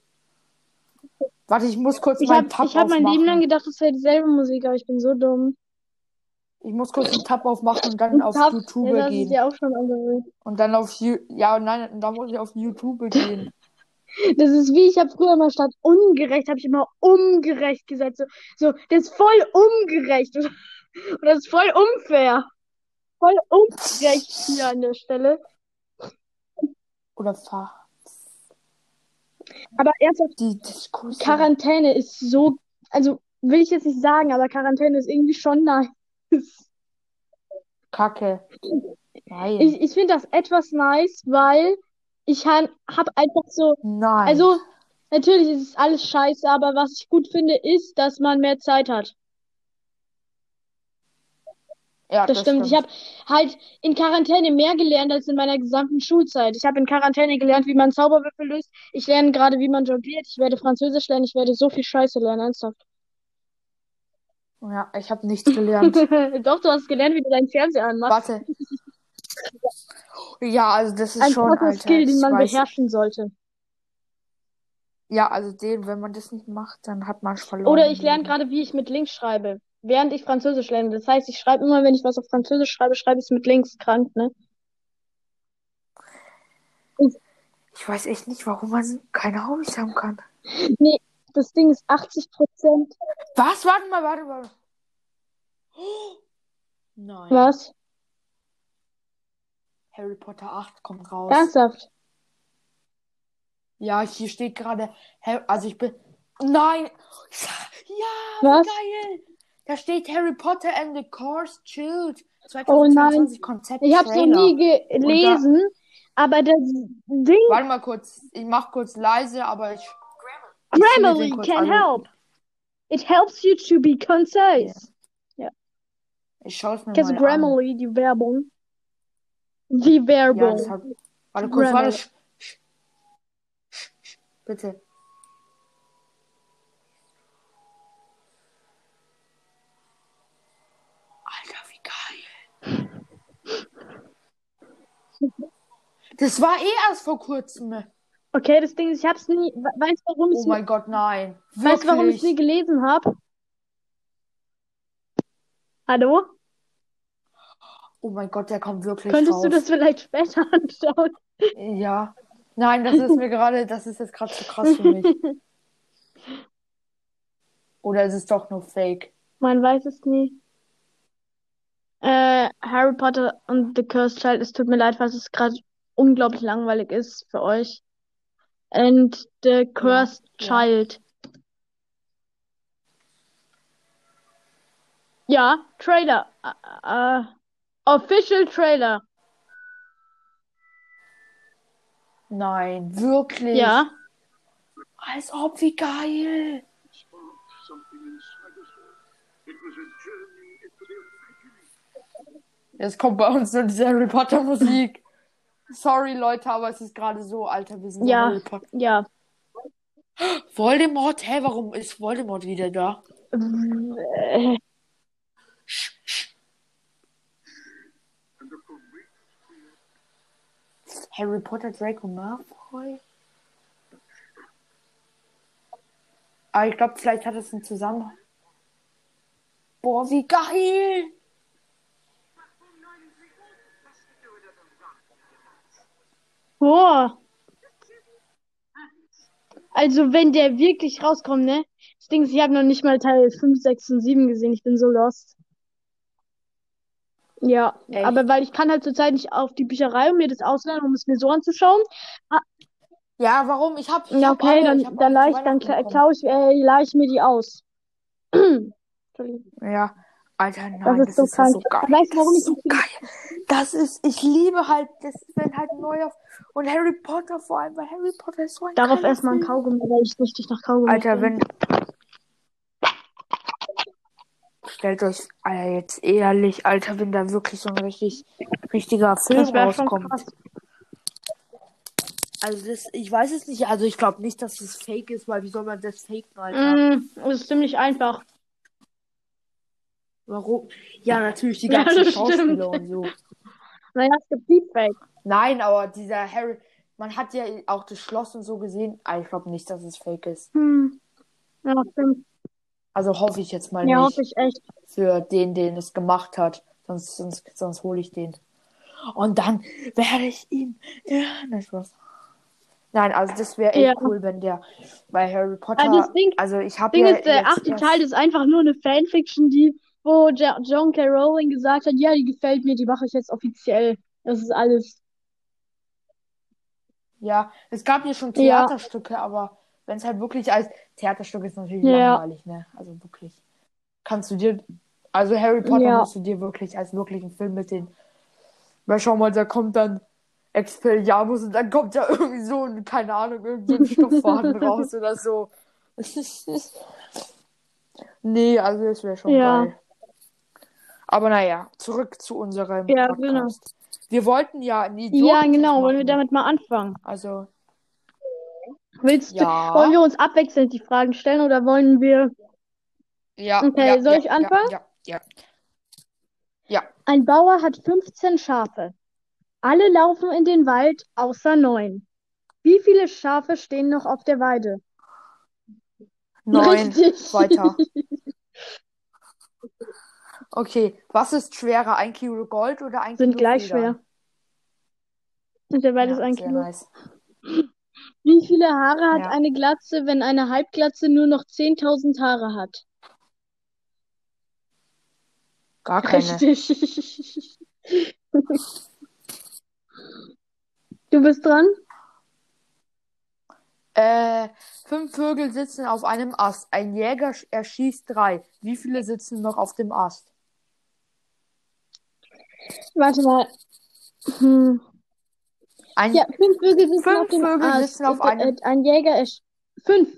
Warte, ich muss kurz Ich meinen habe Tab ich hab mein Leben lang gedacht, das wäre dieselbe Musik, aber ich bin so dumm. Ich muss kurz den Tab aufmachen und dann auf Hab- YouTube ja, das ist gehen. ja auch schon. Und dann auf Ja, nein, und dann muss ich auf YouTube gehen. Das ist wie, ich habe früher immer statt ungerecht, habe ich immer ungerecht gesagt. So, so, das ist voll ungerecht. Oder, oder das ist voll unfair. Voll ungerecht hier an der Stelle. Oder fahr. Aber ernsthaft, Die Diskussion. Quarantäne ist so, also will ich jetzt nicht sagen, aber Quarantäne ist irgendwie schon nice. Kacke. Nein. Ich, ich finde das etwas nice, weil ich han, hab einfach so, Nein. also natürlich ist es alles scheiße, aber was ich gut finde, ist, dass man mehr Zeit hat. Ja, Das stimmt. Ich habe halt in Quarantäne mehr gelernt als in meiner gesamten Schulzeit. Ich habe in Quarantäne gelernt, wie man Zauberwürfel löst. Ich lerne gerade, wie man jongliert. Ich werde Französisch lernen. Ich werde so viel Scheiße lernen, ernsthaft. Ja, ich habe nichts gelernt. Doch, du hast gelernt, wie du deinen Fernseher anmachst. Warte. Ja, also das ist Ein schon, Alter. Skill, den man weiß. beherrschen sollte. Ja, also den, wenn man das nicht macht, dann hat man verloren. Oder ich lerne gerade, wie ich mit links schreibe, während ich Französisch lerne. Das heißt, ich schreibe immer, wenn ich was auf Französisch schreibe, schreibe ich es mit links. Krank, ne? Ich weiß echt nicht, warum man keine Hobbys haben kann. Nee, das Ding ist 80 Prozent. Was? Warte mal, warte mal. Oh, Nein. Was? Harry Potter 8 kommt raus. Ernsthaft? Ja, hier steht gerade, also ich bin, nein, ja, Was? geil. Da steht Harry Potter and the Course Chilled Oh nein. 2022 Konzept Ich habe es noch nie gelesen, aber das Ding Warte mal kurz, ich mach kurz leise, aber ich. Grammarly can help. It helps you to be concise. Ich schaue es mir du mal an. Grammarly, die Werbung? Die Ja, Werbung. das hab, warte kurz, warte. Bitte. Das war eh erst vor kurzem. Okay, das Ding ist, ich hab's nie. we- Weißt du, warum Oh ich mein Gott, nein. weißt du, warum ich nie Wirklich. gelesen habe? Hallo? Oh mein Gott, der kommt wirklich Könntest du raus. das vielleicht später anschauen? Ja. Nein, das ist mir gerade, das ist jetzt gerade zu krass für mich. Oder ist es doch nur Fake? Man weiß es nie. Äh, Harry Potter und The Cursed Child, es tut mir leid, falls es gerade unglaublich langweilig ist für euch. And The Cursed ja. Child. Ja, Trailer. Äh, äh, Official Trailer. Nein, wirklich. Ja. Als ob, wie geil. Jetzt kommt bei uns nur diese Harry Potter Musik. Sorry, Leute, aber es ist gerade so, Alter, wir sind Ja. Harry Potter. Ja. Voldemort? Hä, warum ist Voldemort wieder da? Äh, Harry Potter, Draco Malfoy? Aber ich glaube, vielleicht hat es einen Zusammenhang. Boah, wie geil! Boah. Also, wenn der wirklich rauskommt, ne? Das Ding ist, ich habe noch nicht mal Teil 5, 6 und 7 gesehen. Ich bin so lost. Ja, Echt? aber weil ich kann halt zurzeit nicht auf die Bücherei und mir das ausleihen, um es mir so anzuschauen. Ja, warum? Ich hab, ich Ja, hab okay, alle. dann, Ich hab dann alle leih ich, dann Weihnachten kla- bekommen. klau ich, äh, leih ich mir die aus. Entschuldigung. Ja, Alter, nein, Das ist das so ist so geil. Weißt du, Das warum ist ich so geil. Das ist, ich liebe halt, das wenn halt neu auf und Harry Potter vor allem, weil Harry Potter ist so ein Darauf erstmal ein. Kaugummi, weil ich richtig nach Kaugummi Alter, bin. wenn stellt euch Alter, jetzt ehrlich, Alter, wenn da wirklich so ein richtig richtiger Film rauskommt. Also das, ich weiß es nicht, also ich glaube nicht, dass es fake ist, weil wie soll man das faken, Alter? Mm, das ist ziemlich einfach. Warum? Ja, natürlich die Ja, ganzen das Schauspieler und so. Naja, es gibt Deepfake. Nein, aber dieser Harry, man hat ja auch das Schloss und so gesehen. Ah, ich glaube nicht, dass es fake ist. Hm. Ja, stimmt. Also hoffe ich jetzt mal Ja, nicht hoffe ich echt. für den, den es gemacht hat. Sonst, sonst, sonst hole ich den. Und dann werde ich ihm. Ja, nein, Spaß. Nein, also das wäre echt Ja. cool, wenn der bei Harry Potter. Also Ding, also ich habe ja ist, der achte Teil ist einfach nur eine Fanfiction, die, wo ja, John K. Rowling gesagt hat, ja, die gefällt mir, die mache ich jetzt offiziell. Das ist alles. Ja, es gab ja schon Ja. Theaterstücke, aber wenn es halt wirklich als Theaterstück ist, natürlich Ja. langweilig, ne? Also wirklich. Kannst du dir, also Harry Potter Ja. musst du dir wirklich als wirklichen Film mit den, weil schau mal, da kommt dann Expelliarmus und dann kommt da irgendwie so ein, keine Ahnung, irgend so ein Stofffaden raus oder so. nee, also das wäre schon Ja. geil. Aber naja, zurück zu unserem Ja, Podcast. genau. Wir wollten ja einen Ja, genau, wollen wir machen. damit mal anfangen? Also, Willst du, Ja. wollen wir uns abwechselnd die Fragen stellen oder wollen wir, Ja, Okay, ja, soll ja, ich anfangen? Ja, ja, ja. ein Bauer hat 15 Schafe. Alle laufen in den Wald, außer neun. Wie viele Schafe stehen noch auf der Weide? Neun. Richtig. Weiter. Okay, was ist schwerer? Ein Kilo Gold oder ein Sind Kilo gleich Federn? schwer. Sind ja beides Ja, ein Kilo. nice. Wie viele Haare hat Ja. eine Glatze, wenn eine Halbglatze nur noch 10.000 Haare hat? Gar keine. Richtig. Du bist dran? Äh, fünf Vögel sitzen auf einem Ast. Ein Jäger sch- erschießt drei. Wie viele sitzen noch auf dem Ast? Warte mal. Hm. Ein, Ja, fünf Vögel sitzen Fünf auf dem Vögel Ast. sitzen auf Äh, einem- Ein Jäger ist. Fünf.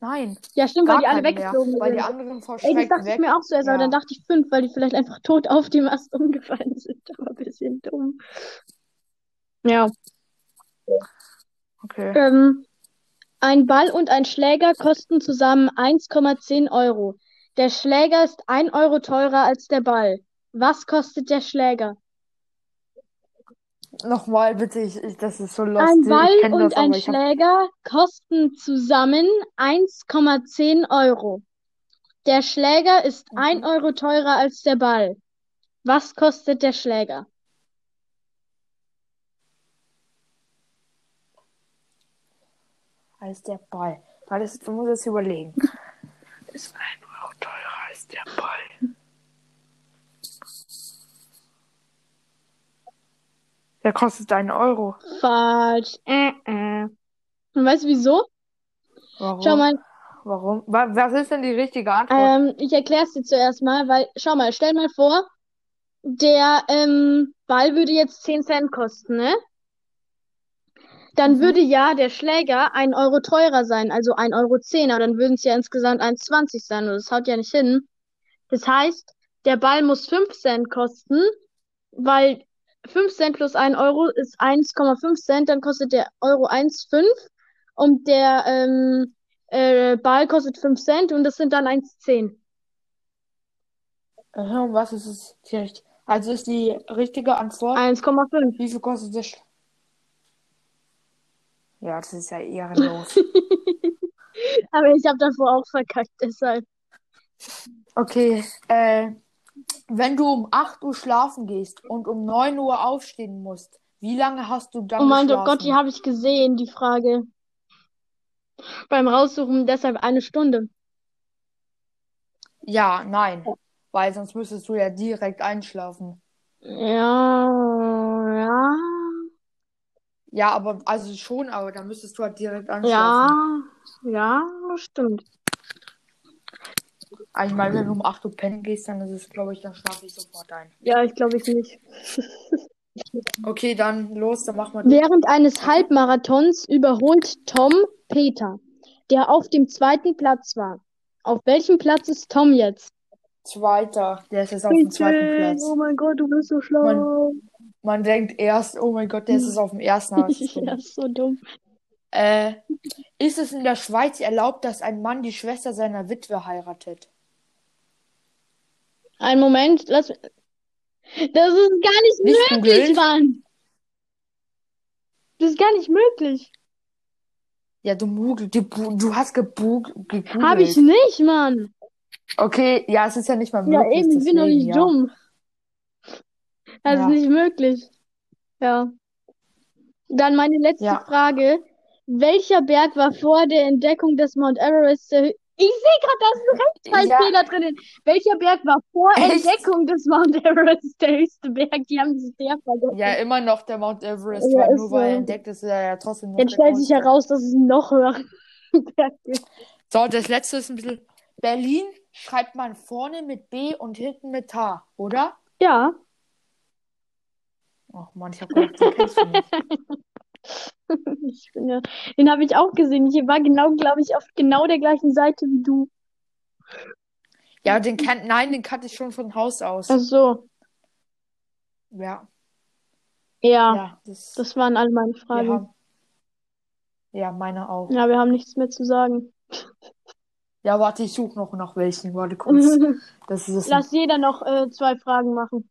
nein, Ja, stimmt, weil die alle weggeflogen weil die sind. anderen vor Ey, das Schreck dachte ich weg. mir auch aber Ja. dann dachte ich fünf, weil die vielleicht einfach tot auf dem Ast umgefallen sind. Aber ein bisschen dumm. Ja. Okay. Ähm, ein Ball und ein Schläger kosten zusammen 1,10 Euro. Der Schläger ist 1 Euro teurer als der Ball. Was kostet der Schläger? Nochmal bitte, ich, ich, das ist so Ein lustig. Ich Ball und das, ein. Schläger kosten zusammen 1,10 Euro. Der Schläger ist 1 Mhm. Euro teurer als der Ball. Was kostet der Schläger? Als der Ball. Weil das, du musst es überlegen. Ist ein Euro teurer als der Ball. Der kostet einen Euro. Falsch. Äh, äh. Und weißt du wieso? Warum? Schau mal, Warum? Wa- Was ist denn die richtige Antwort? ähm, ich erkläre es dir zuerst mal, weil, schau mal, stell mal vor, der ähm, Ball würde jetzt 10 Cent kosten, ne? Dann Mhm. würde ja der Schläger 1 Euro teurer sein, also 1,10 Euro zehner, dann würden es ja insgesamt 1,20 sein, und das haut ja nicht hin. Das heißt, der Ball muss 5 Cent kosten, weil 5 Cent plus 1 Euro ist 1,5 Cent, dann kostet der Euro 1,5 und der ähm, äh, Ball kostet 5 Cent und das sind dann 1,10. Äh, Und was ist es? die richt- Also ist die richtige Antwort. 1,5. Wie viel kostet Sch Ja, das ist ja ehrenlos. Aber ich habe davor auch verkackt, deshalb. Okay, äh, wenn du um 8 Uhr schlafen gehst und um 9 Uhr aufstehen musst, wie lange hast du dann Oh mein Gott, die geschlafen? habe ich gesehen, die Frage. Beim Raussuchen deshalb eine Stunde. Ja, nein. Weil sonst müsstest du ja direkt einschlafen. Ja, ja, Ja, aber, also schon, aber dann müsstest du halt direkt einschlafen. ja, ja, stimmt. Ah, Ich meine, wenn du um 8 Uhr pennen gehst, dann ist es, glaube ich, dann schlafe ich sofort ein. Ja, ich glaube ich nicht. Okay, dann los, dann machen wir Während eines Halbmarathons überholt Tom Peter, der auf dem zweiten Platz war. Auf welchem Platz ist Tom jetzt? Zweiter. Der ist jetzt auf dem zweiten Platz. Oh mein Gott, du bist so schlau. Man denkt erst, oh mein Gott, der ist jetzt auf dem ersten. aber das ist so dumm. Äh, ist es in der Schweiz erlaubt, dass ein Mann die Schwester seiner Witwe heiratet? Einen Moment, lass. Das ist gar nicht Nicht möglich, googeln. Mann. Das ist gar nicht möglich. Ja, du Mugel, du, du hast gebug, gegoogelt. Habe ich nicht, Mann. Okay, ja, es ist ja nicht mal Ja, möglich, eben, ich bin doch deswegen, nicht ja. dumm. Das Ja. ist nicht möglich. Ja. Dann meine letzte Ja. Frage. Welcher Berg war vor der Entdeckung des Mount Everest der hö- Ich sehe gerade, da ist ein Rechtschreibfehler drinnen. Welcher Berg war vor Echt? Entdeckung des Mount Everest der höchste Berg? Die haben sich sehr vergessen. Ja, immer noch der Mount Everest, Ja, weil nur weil er so. entdeckt ist, ist er ja trotzdem noch der stellt sich heraus, dass es ein noch höherer Berg ist. So, das letzte ist ein bisschen. Berlin schreibt man vorne mit B und hinten mit H, oder? Ja. Ach Mann, ich hab gedacht, den kennst du nicht. Ich bin ja, den habe ich auch gesehen. Ich war genau, glaube ich, auf genau der gleichen Seite wie du. Ja, den kennt, nein, den kannte ich schon von Haus aus. Ach so. Ja, Ja, ja, das, das waren alle meine Fragen. haben, ja, meine auch. Ja, wir haben nichts mehr zu sagen. Ja, warte, ich suche noch nach welchen. Warte kurz. Das ist Lass jeder noch äh, zwei Fragen machen.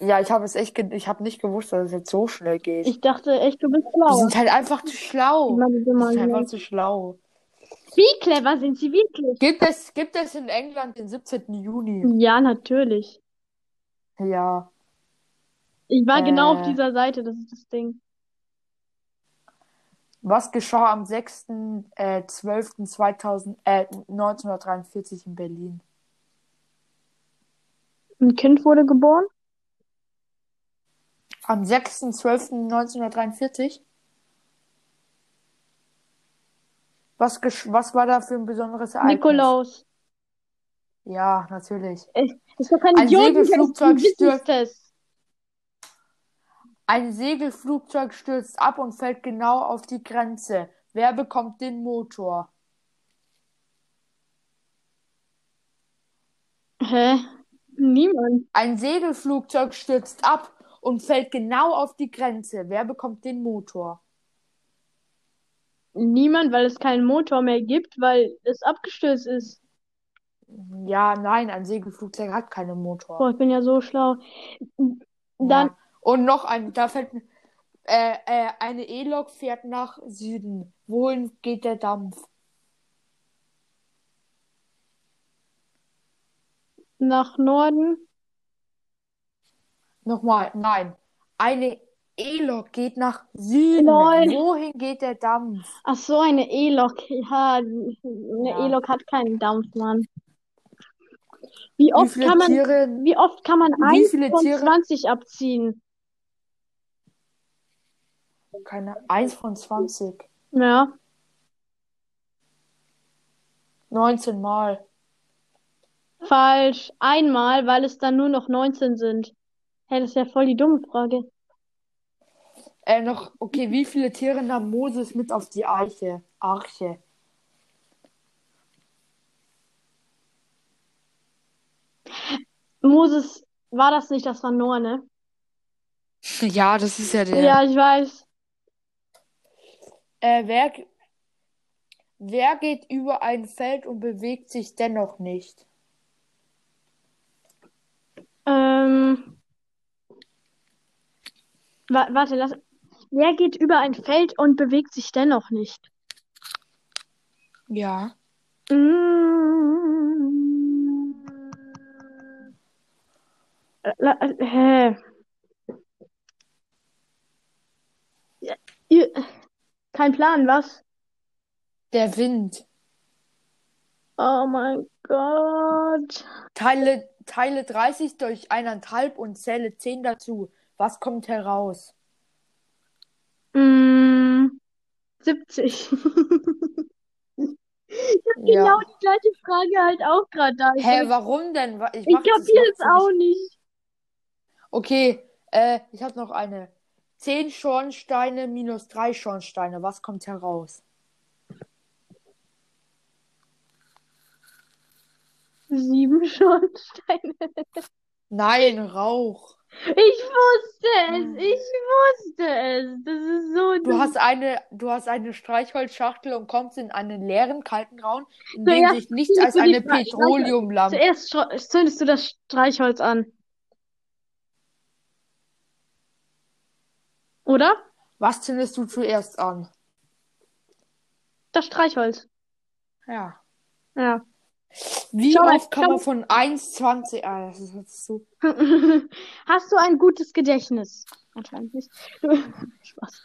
Ja, ich habe es echt, ge ich habe nicht gewusst, dass es jetzt so schnell geht. Ich dachte echt, du bist Die schlau. sind halt einfach zu schlau. Meine Die sind einfach zu schlau. Wie clever sind sie wirklich? Gibt es, gibt es in England den 17. Juni? Ja, natürlich. Ja. Ich war genau auf Äh. dieser Seite, das ist das Ding. Was geschah am 6.12.2000, äh, 1943 in Berlin? Ein Kind wurde geboren? Am 6.12.1943? Was, was war da für ein besonderes Ereignis? Nikolaus. Ja, natürlich. Ist doch kein Ein Idiotentest, Segelflugzeug Wissenstest. Ein Segelflugzeug stürzt ab und fällt genau auf die Grenze. Wer bekommt den Motor? Hä? Niemand. Ein Segelflugzeug stürzt ab und fällt genau auf die Grenze. Wer bekommt den Motor? Niemand, weil es keinen Motor mehr gibt, weil es abgestürzt ist. Ja, nein, ein Segelflugzeug hat keinen Motor. Boah, ich bin ja so schlau. Dann, Ja. Und noch ein, da fällt äh, äh, eine E-Lok fährt nach Süden. Wohin geht der Dampf? nach Norden. Nochmal, nein. Eine E-Lok geht nach Süden. Wohin geht der Dampf? Ach so, eine E-Lok. Ja, eine Ja. E-Lok hat keinen Dampf, Mann. Wie Wie oft viele kann man, Tiere? wie oft kann man Wie eins viele von Tiere- 20 abziehen? Keine, eins von 20. Ja. 19 Mal. Falsch. Einmal, weil es dann nur noch 19 sind. Hä, das ist ja voll die dumme Frage. Äh, noch, okay, wie viele Tiere nahm Moses mit auf die Arche? Arche. Moses, war das nicht, das war Noah, ne? Ja, das ist ja der. Ja, ich weiß. Äh, wer, wer geht über ein Feld und bewegt sich dennoch nicht? Ähm, wa warte, lass. Wer geht über ein Feld und bewegt sich dennoch nicht? Ja. Mm. La äh, hä? Ja, ihr- Kein Plan, was? Der Wind. Oh mein Gott. Teile, teile 30 durch eineinhalb und zähle 10 dazu. Was kommt heraus? Mm, 70. Ja. Genau die gleiche Frage halt auch gerade da. Ich, Hä, warum denn? Ich, ich kapiere es auch nicht. Okay, äh, ich habe noch eine. 10 Schornsteine minus 3 Schornsteine. Was kommt heraus? Sieben Schornsteine. Nein, Rauch. Ich wusste es. Ich wusste es. Das ist so Du dumm. hast eine, du hast eine Streichholzschachtel und kommst in einen leeren, kalten Raum, in dem sich nichts als eine Petroleumlampe. Zuerst zündest du das Streichholz an. Oder? Was zündest du zuerst an? Das Streichholz. Ja. Ja. Wie Schau oft kann man von 1,20. Ah, das ist jetzt so. Hast du ein gutes Gedächtnis? Anscheinend nicht. Spaß.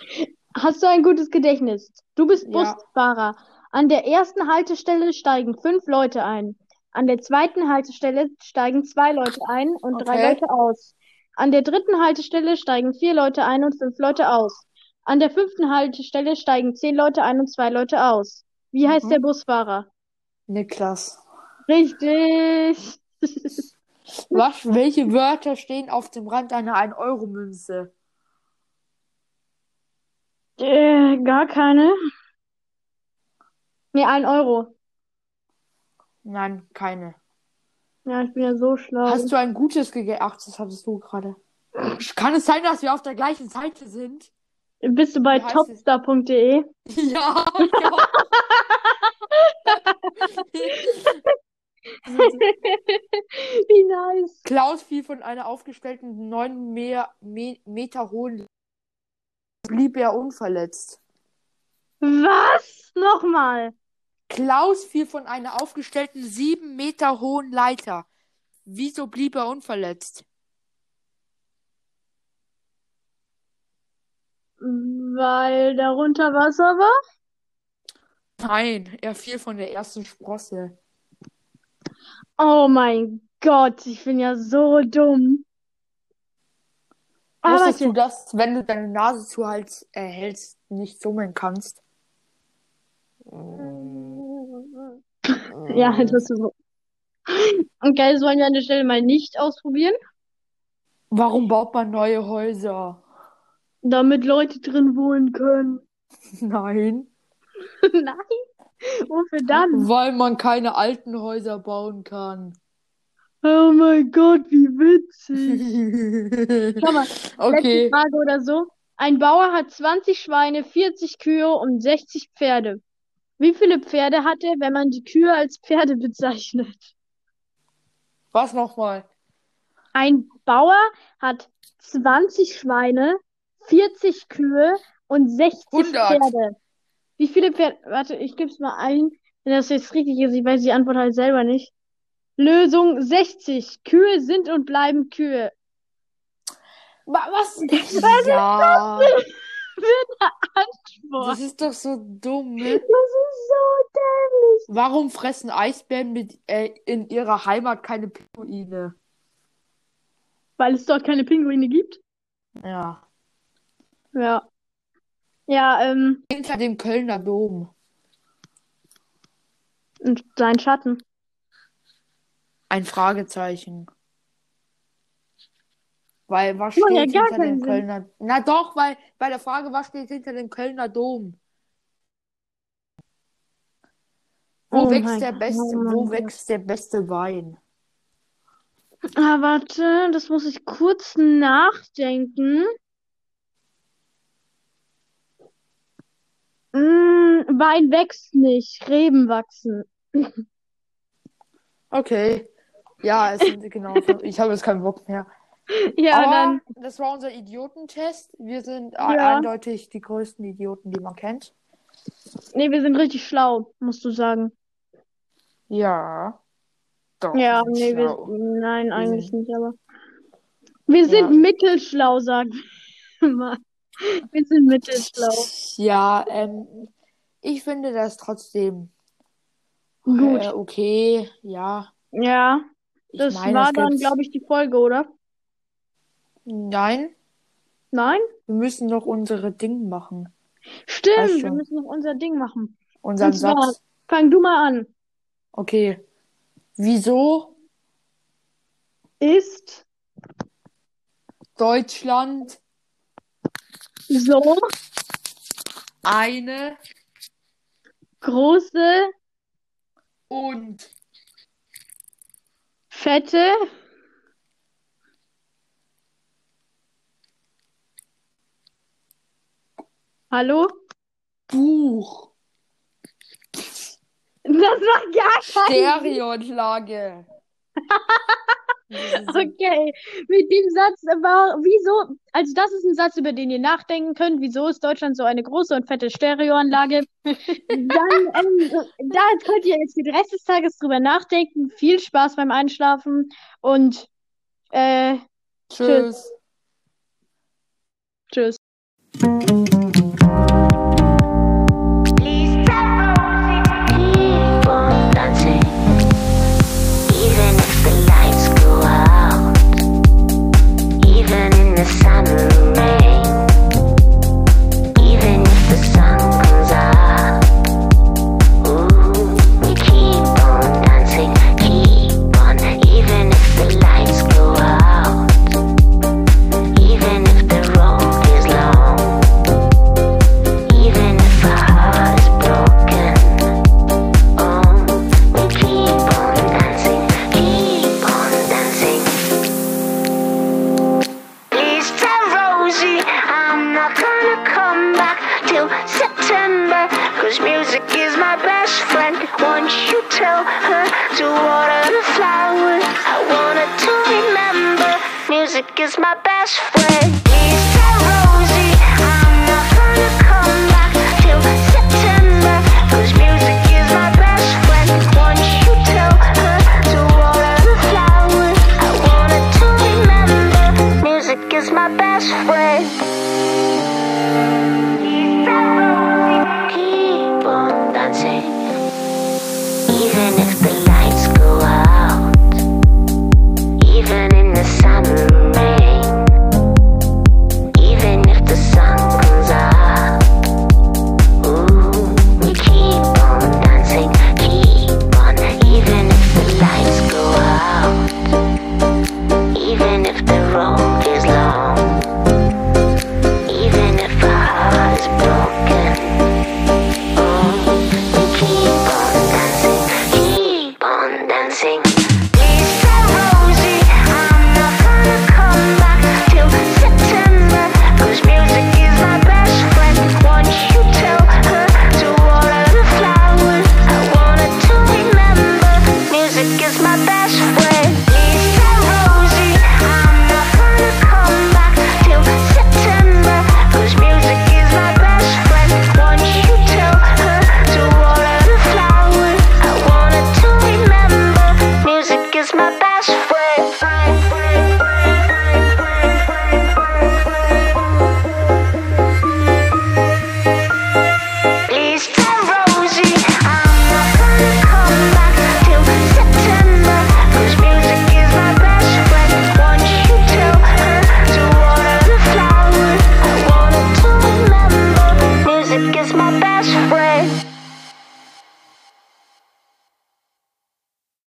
Hast du ein gutes Gedächtnis? Du bist Ja. Busfahrer. An der ersten Haltestelle steigen fünf Leute ein. An der zweiten Haltestelle steigen zwei Leute ein und drei Okay. Leute aus. An der dritten Haltestelle steigen vier Leute ein und fünf Leute aus. An der fünften Haltestelle steigen zehn Leute ein und zwei Leute aus. Wie heißt Mhm. der Busfahrer? Niklas. Richtig. Was, welche Wörter stehen auf dem Rand einer 1-Euro-Münze? Äh, gar keine. Nee, ein Euro. Nein, keine. Ja, ich bin ja so schlau. Hast du ein gutes gegeben? Ach, das hattest du gerade. Kann es sein, dass wir auf der gleichen Seite sind? Bist du bei topstar.de? Ja, ja. Wie nice. Klaus fiel von einer aufgestellten 9 mehr, Me Meter hohen blieb er unverletzt. Was? Nochmal. Klaus fiel von einer aufgestellten 7 Meter hohen Leiter. Wieso blieb er unverletzt? Weil darunter Wasser war? Nein, er fiel von der ersten Sprosse. Oh mein Gott, ich bin ja so dumm. Ah, Wusstest du, dass, wenn du deine Nase zu Hals äh, hältst, nicht summen kannst? Ja, das ist so. Okay, das wollen wir an der Stelle mal nicht ausprobieren, Warum baut man neue Häuser? damit Leute drin wohnen können. Nein. Nein. Wofür dann? Weil man keine alten Häuser bauen kann. Oh mein Gott, wie witzig. Schau mal, letzte Okay. Frage oder so. Ein Bauer hat 20 Schweine, 40 Kühe und 60 Pferde. Wie viele Pferde hat er, wenn man die Kühe als Pferde bezeichnet? Was nochmal? Ein Bauer hat 20 Schweine, 40 Kühe und 60 100. Pferde. Wie viele Pferde? Warte, ich gebe es mal ein. Wenn das jetzt richtig ist, ich weiß die Antwort halt selber nicht. Lösung 60. Kühe sind und bleiben Kühe. Wa- Was? Was ja, Antwort. das ist doch so dumm, ne? Das ist so dämlich. Warum fressen Eisbären mit, äh, in ihrer Heimat keine Pinguine? Weil es dort keine Pinguine gibt. Ja. Ja. Ja, ähm, Hinter dem Kölner Dom. und sein Schatten. Ein Fragezeichen. Weil was steht ja hinter dem Sinn. Kölner Na doch, weil bei der Frage, was steht hinter dem Kölner Dom? Wo Oh wächst der Gott, beste, oh wo wächst der beste Wein? Ah, warte, das muss ich kurz nachdenken. Mm, Wein wächst nicht, Reben wachsen. Okay. Ja, es sind genau. Ich habe jetzt keinen Bock mehr. Ja, Aber dann. das war unser Idiotentest. Wir sind Ja. eindeutig die größten Idioten, die man kennt. Nee, wir sind richtig schlau, musst du sagen. Ja. Doch. Ja, nee, wir, nein, Wir eigentlich sind- nicht, aber. Wir sind Ja. mittelschlau, sagen wir mal. Wir sind mittelschlau. Ja, ähm, ich finde das trotzdem Gut. äh, okay. Ja, Ja, ich das meine, war es dann, glaube ich, die Folge, oder? Nein, Nein? wir müssen noch unsere Dinge machen. Stimmt, Weiß wir schon. müssen noch unser Ding machen. Unseren zwar- Satz. Fang du mal an. Okay. Wieso Ist Deutschland so. Eine. Große, und. Fette. Hallo? Buch. Das macht gar keinen Stereoanlage. Okay, mit dem Satz war, wieso, also das ist ein Satz, über den ihr nachdenken könnt, wieso ist Deutschland so eine große und fette Stereoanlage? Dann, ähm, da könnt ihr jetzt den Rest des Tages drüber nachdenken. Viel Spaß beim Einschlafen und äh, Tschüss. tschüss.